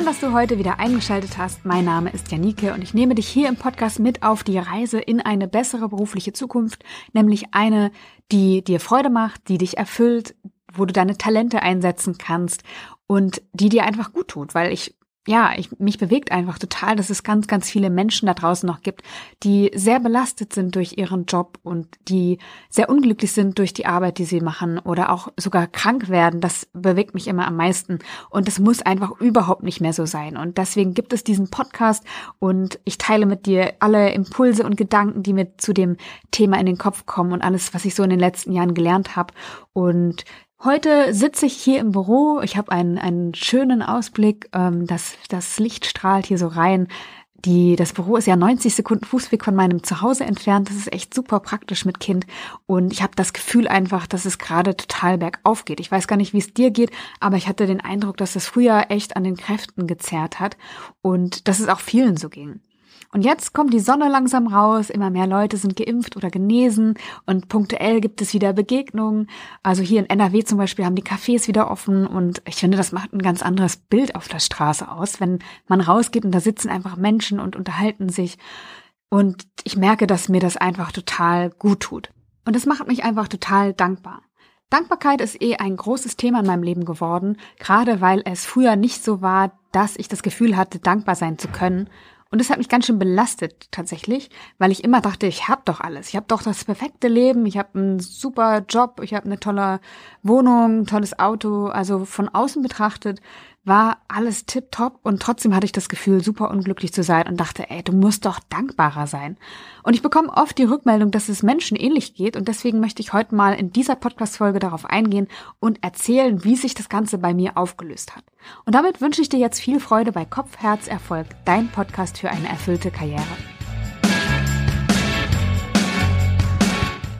Schön, dass du heute wieder eingeschaltet hast. Mein Name ist Janike und ich nehme dich hier im Podcast mit auf die Reise in eine bessere berufliche Zukunft, nämlich eine, die dir Freude macht, die dich erfüllt, wo du deine Talente einsetzen kannst und die dir einfach gut tut, weil ich ja, ich, mich bewegt einfach total, dass es ganz, ganz viele Menschen da draußen noch gibt, die sehr belastet sind durch ihren Job und die sehr unglücklich sind durch die Arbeit, die sie machen oder auch sogar krank werden. Das bewegt mich immer am meisten und das muss einfach überhaupt nicht mehr so sein. Und deswegen gibt es diesen Podcast und ich teile mit dir alle Impulse und Gedanken, die mir zu dem Thema in den Kopf kommen und alles, was ich so in den letzten Jahren gelernt habe. Und Heute sitze ich hier im Büro. Ich habe einen, einen schönen Ausblick. Ähm, das, das Licht strahlt hier so rein. Die, das Büro ist ja 90 Sekunden Fußweg von meinem Zuhause entfernt. Das ist echt super praktisch mit Kind. Und ich habe das Gefühl einfach, dass es gerade total bergauf geht. Ich weiß gar nicht, wie es dir geht, aber ich hatte den Eindruck, dass das früher echt an den Kräften gezerrt hat und dass es auch vielen so ging. Und jetzt kommt die Sonne langsam raus, immer mehr Leute sind geimpft oder genesen und punktuell gibt es wieder Begegnungen. Also hier in NRW zum Beispiel haben die Cafés wieder offen und ich finde, das macht ein ganz anderes Bild auf der Straße aus, wenn man rausgeht und da sitzen einfach Menschen und unterhalten sich. Und ich merke, dass mir das einfach total gut tut. Und das macht mich einfach total dankbar. Dankbarkeit ist eh ein großes Thema in meinem Leben geworden, gerade weil es früher nicht so war, dass ich das Gefühl hatte, dankbar sein zu können und das hat mich ganz schön belastet tatsächlich, weil ich immer dachte, ich habe doch alles. Ich habe doch das perfekte Leben, ich habe einen super Job, ich habe eine tolle Wohnung, ein tolles Auto. Also von außen betrachtet war alles tipptopp und trotzdem hatte ich das Gefühl, super unglücklich zu sein und dachte, ey, du musst doch dankbarer sein. Und ich bekomme oft die Rückmeldung, dass es Menschen ähnlich geht und deswegen möchte ich heute mal in dieser Podcast-Folge darauf eingehen und erzählen, wie sich das Ganze bei mir aufgelöst hat. Und damit wünsche ich dir jetzt viel Freude bei Kopf, Herz, Erfolg, dein Podcast für eine erfüllte Karriere.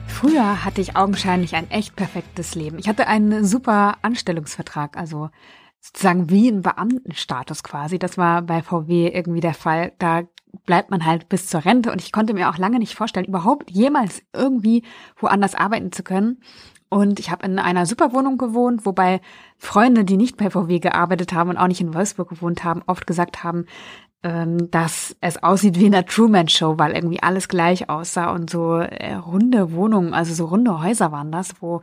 Früher hatte ich augenscheinlich ein echt perfektes Leben. Ich hatte einen super Anstellungsvertrag, also sozusagen wie ein Beamtenstatus quasi. Das war bei VW irgendwie der Fall. Da bleibt man halt bis zur Rente und ich konnte mir auch lange nicht vorstellen, überhaupt jemals irgendwie woanders arbeiten zu können. Und ich habe in einer super Wohnung gewohnt, wobei Freunde, die nicht bei VW gearbeitet haben und auch nicht in Wolfsburg gewohnt haben, oft gesagt haben, ähm, dass es aussieht wie in einer Truman Show, weil irgendwie alles gleich aussah und so äh, runde Wohnungen, also so runde Häuser waren das, wo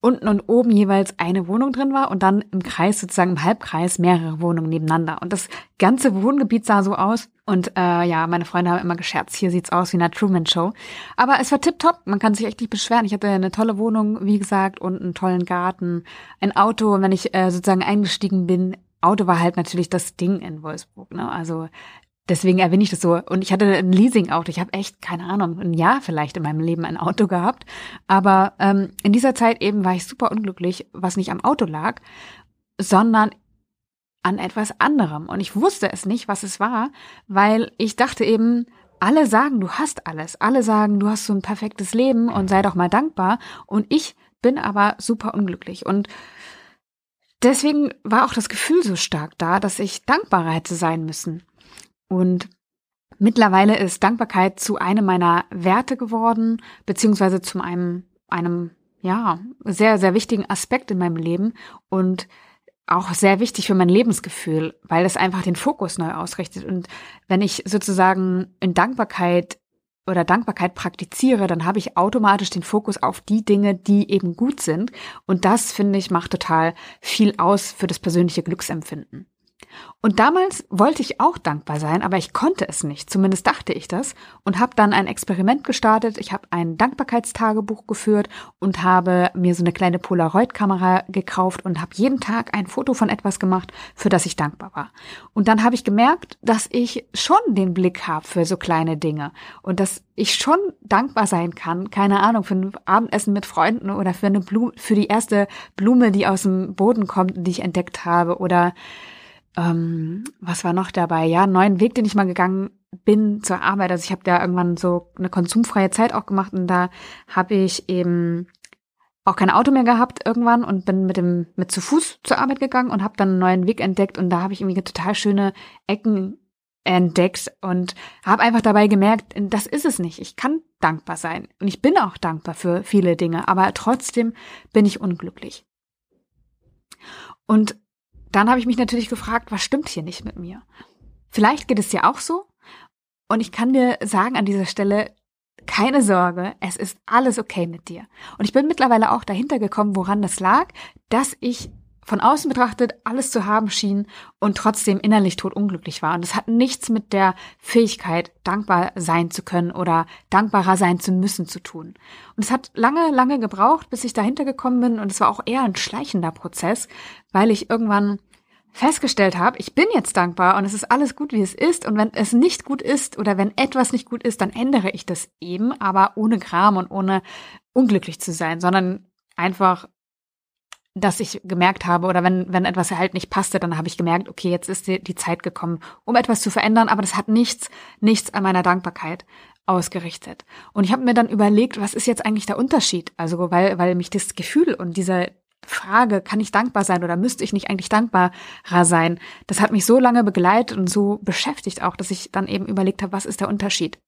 unten und oben jeweils eine Wohnung drin war und dann im Kreis, sozusagen im Halbkreis, mehrere Wohnungen nebeneinander. Und das ganze Wohngebiet sah so aus. Und äh, ja, meine Freunde haben immer gescherzt, hier sieht's aus wie eine Truman Show. Aber es war tipptopp, man kann sich echt nicht beschweren. Ich hatte eine tolle Wohnung, wie gesagt, und einen tollen Garten, ein Auto. Und wenn ich äh, sozusagen eingestiegen bin, Auto war halt natürlich das Ding in Wolfsburg. Ne? Also Deswegen erwähne ich das so. Und ich hatte ein Leasing-Auto. Ich habe echt, keine Ahnung, ein Jahr vielleicht in meinem Leben ein Auto gehabt. Aber ähm, in dieser Zeit eben war ich super unglücklich, was nicht am Auto lag, sondern an etwas anderem. Und ich wusste es nicht, was es war, weil ich dachte eben, alle sagen, du hast alles. Alle sagen, du hast so ein perfektes Leben und sei doch mal dankbar. Und ich bin aber super unglücklich. Und deswegen war auch das Gefühl so stark da, dass ich dankbarer hätte sein müssen. Und mittlerweile ist Dankbarkeit zu einem meiner Werte geworden, beziehungsweise zu einem, einem, ja, sehr, sehr wichtigen Aspekt in meinem Leben und auch sehr wichtig für mein Lebensgefühl, weil es einfach den Fokus neu ausrichtet. Und wenn ich sozusagen in Dankbarkeit oder Dankbarkeit praktiziere, dann habe ich automatisch den Fokus auf die Dinge, die eben gut sind. Und das, finde ich, macht total viel aus für das persönliche Glücksempfinden. Und damals wollte ich auch dankbar sein, aber ich konnte es nicht, zumindest dachte ich das, und habe dann ein Experiment gestartet. Ich habe ein Dankbarkeitstagebuch geführt und habe mir so eine kleine Polaroid-Kamera gekauft und habe jeden Tag ein Foto von etwas gemacht, für das ich dankbar war. Und dann habe ich gemerkt, dass ich schon den Blick habe für so kleine Dinge und dass ich schon dankbar sein kann, keine Ahnung, für ein Abendessen mit Freunden oder für eine Blume, für die erste Blume, die aus dem Boden kommt, die ich entdeckt habe oder ähm, was war noch dabei? Ja, einen neuen Weg, den ich mal gegangen bin zur Arbeit. Also ich habe da irgendwann so eine konsumfreie Zeit auch gemacht und da habe ich eben auch kein Auto mehr gehabt irgendwann und bin mit dem mit zu Fuß zur Arbeit gegangen und habe dann einen neuen Weg entdeckt und da habe ich irgendwie total schöne Ecken entdeckt und habe einfach dabei gemerkt, das ist es nicht. Ich kann dankbar sein und ich bin auch dankbar für viele Dinge, aber trotzdem bin ich unglücklich. Und dann habe ich mich natürlich gefragt, was stimmt hier nicht mit mir? Vielleicht geht es dir auch so. Und ich kann dir sagen an dieser Stelle, keine Sorge, es ist alles okay mit dir. Und ich bin mittlerweile auch dahinter gekommen, woran das lag, dass ich von außen betrachtet alles zu haben schien und trotzdem innerlich totunglücklich war. Und es hat nichts mit der Fähigkeit, dankbar sein zu können oder dankbarer sein zu müssen zu tun. Und es hat lange, lange gebraucht, bis ich dahinter gekommen bin. Und es war auch eher ein schleichender Prozess, weil ich irgendwann festgestellt habe, ich bin jetzt dankbar und es ist alles gut, wie es ist. Und wenn es nicht gut ist oder wenn etwas nicht gut ist, dann ändere ich das eben, aber ohne Gram und ohne unglücklich zu sein, sondern einfach dass ich gemerkt habe oder wenn, wenn etwas halt nicht passte, dann habe ich gemerkt, okay, jetzt ist die, die Zeit gekommen, um etwas zu verändern, aber das hat nichts, nichts an meiner Dankbarkeit ausgerichtet. Und ich habe mir dann überlegt, was ist jetzt eigentlich der Unterschied? Also, weil, weil mich das Gefühl und diese Frage, kann ich dankbar sein oder müsste ich nicht eigentlich dankbarer sein? Das hat mich so lange begleitet und so beschäftigt auch, dass ich dann eben überlegt habe, was ist der Unterschied?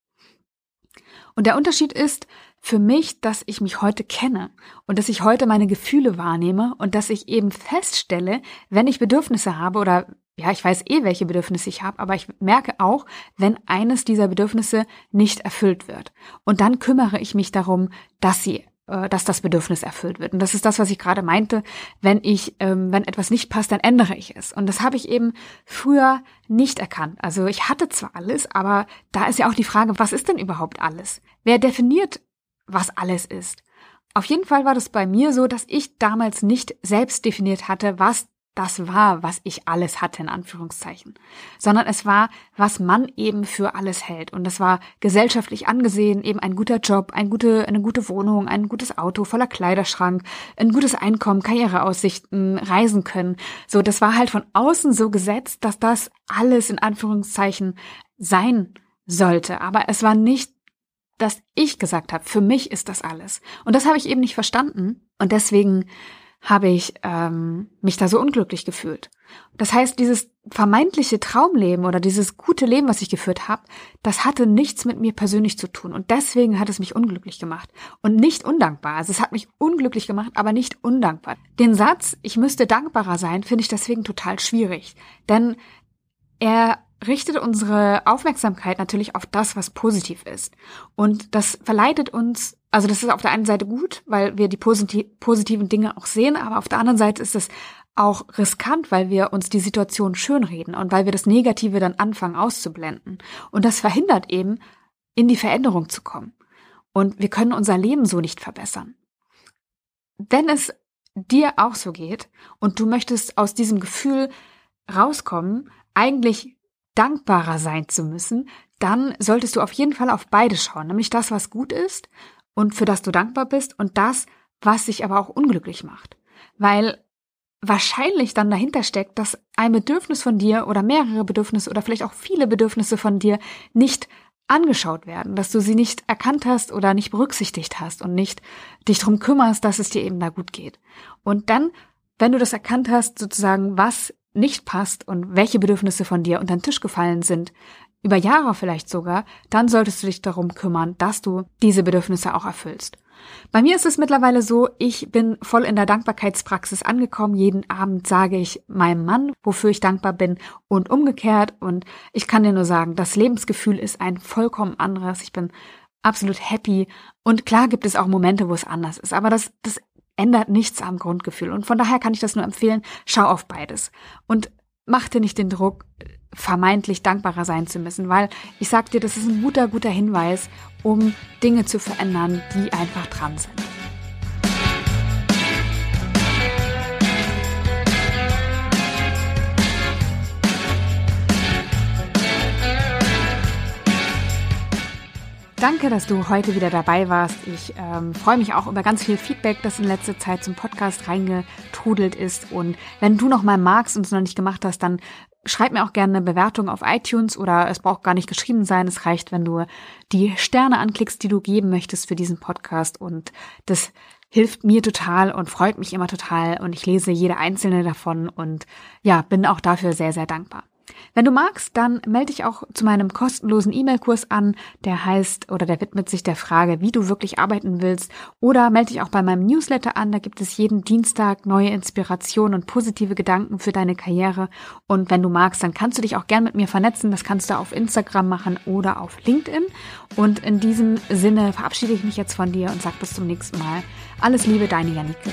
Und der Unterschied ist für mich, dass ich mich heute kenne und dass ich heute meine Gefühle wahrnehme und dass ich eben feststelle, wenn ich Bedürfnisse habe oder ja, ich weiß eh, welche Bedürfnisse ich habe, aber ich merke auch, wenn eines dieser Bedürfnisse nicht erfüllt wird. Und dann kümmere ich mich darum, dass sie äh, dass das Bedürfnis erfüllt wird. Und das ist das, was ich gerade meinte. Wenn ich, ähm, wenn etwas nicht passt, dann ändere ich es. Und das habe ich eben früher nicht erkannt. Also ich hatte zwar alles, aber da ist ja auch die Frage, was ist denn überhaupt alles? Wer definiert, was alles ist? Auf jeden Fall war das bei mir so, dass ich damals nicht selbst definiert hatte, was das war, was ich alles hatte, in Anführungszeichen, sondern es war, was man eben für alles hält. Und das war gesellschaftlich angesehen, eben ein guter Job, ein gute, eine gute Wohnung, ein gutes Auto, voller Kleiderschrank, ein gutes Einkommen, Karriereaussichten, reisen können. So, das war halt von außen so gesetzt, dass das alles in Anführungszeichen sein sollte. Aber es war nicht, dass ich gesagt habe, für mich ist das alles. Und das habe ich eben nicht verstanden. Und deswegen habe ich ähm, mich da so unglücklich gefühlt. Das heißt, dieses vermeintliche Traumleben oder dieses gute Leben, was ich geführt habe, das hatte nichts mit mir persönlich zu tun. Und deswegen hat es mich unglücklich gemacht. Und nicht undankbar. Also es hat mich unglücklich gemacht, aber nicht undankbar. Den Satz, ich müsste dankbarer sein, finde ich deswegen total schwierig. Denn er richtet unsere Aufmerksamkeit natürlich auf das, was positiv ist. Und das verleitet uns, also das ist auf der einen Seite gut, weil wir die posit positiven Dinge auch sehen, aber auf der anderen Seite ist es auch riskant, weil wir uns die Situation schönreden und weil wir das Negative dann anfangen auszublenden. Und das verhindert eben, in die Veränderung zu kommen. Und wir können unser Leben so nicht verbessern. Wenn es dir auch so geht und du möchtest aus diesem Gefühl rauskommen, eigentlich dankbarer sein zu müssen, dann solltest du auf jeden Fall auf beide schauen, nämlich das, was gut ist und für das du dankbar bist und das, was dich aber auch unglücklich macht. Weil wahrscheinlich dann dahinter steckt, dass ein Bedürfnis von dir oder mehrere Bedürfnisse oder vielleicht auch viele Bedürfnisse von dir nicht angeschaut werden, dass du sie nicht erkannt hast oder nicht berücksichtigt hast und nicht dich drum kümmerst, dass es dir eben da gut geht. Und dann, wenn du das erkannt hast, sozusagen, was nicht passt und welche Bedürfnisse von dir unter den Tisch gefallen sind, über Jahre vielleicht sogar, dann solltest du dich darum kümmern, dass du diese Bedürfnisse auch erfüllst. Bei mir ist es mittlerweile so, ich bin voll in der Dankbarkeitspraxis angekommen. Jeden Abend sage ich meinem Mann, wofür ich dankbar bin und umgekehrt. Und ich kann dir nur sagen, das Lebensgefühl ist ein vollkommen anderes. Ich bin absolut happy. Und klar gibt es auch Momente, wo es anders ist. Aber das, das ändert nichts am Grundgefühl. Und von daher kann ich das nur empfehlen, schau auf beides. Und mach dir nicht den Druck, vermeintlich dankbarer sein zu müssen, weil ich sag dir, das ist ein guter, guter Hinweis, um Dinge zu verändern, die einfach dran sind. Danke, dass du heute wieder dabei warst. Ich ähm, freue mich auch über ganz viel Feedback, das in letzter Zeit zum Podcast reingetrudelt ist. Und wenn du noch mal magst und es noch nicht gemacht hast, dann schreib mir auch gerne eine Bewertung auf iTunes oder es braucht gar nicht geschrieben sein. Es reicht, wenn du die Sterne anklickst, die du geben möchtest für diesen Podcast. Und das hilft mir total und freut mich immer total. Und ich lese jede einzelne davon und ja, bin auch dafür sehr, sehr dankbar. Wenn du magst, dann melde dich auch zu meinem kostenlosen E-Mail-Kurs an, der heißt oder der widmet sich der Frage, wie du wirklich arbeiten willst. Oder melde dich auch bei meinem Newsletter an, da gibt es jeden Dienstag neue Inspirationen und positive Gedanken für deine Karriere. Und wenn du magst, dann kannst du dich auch gern mit mir vernetzen. Das kannst du auf Instagram machen oder auf LinkedIn. Und in diesem Sinne verabschiede ich mich jetzt von dir und sage bis zum nächsten Mal. Alles Liebe, deine Janike.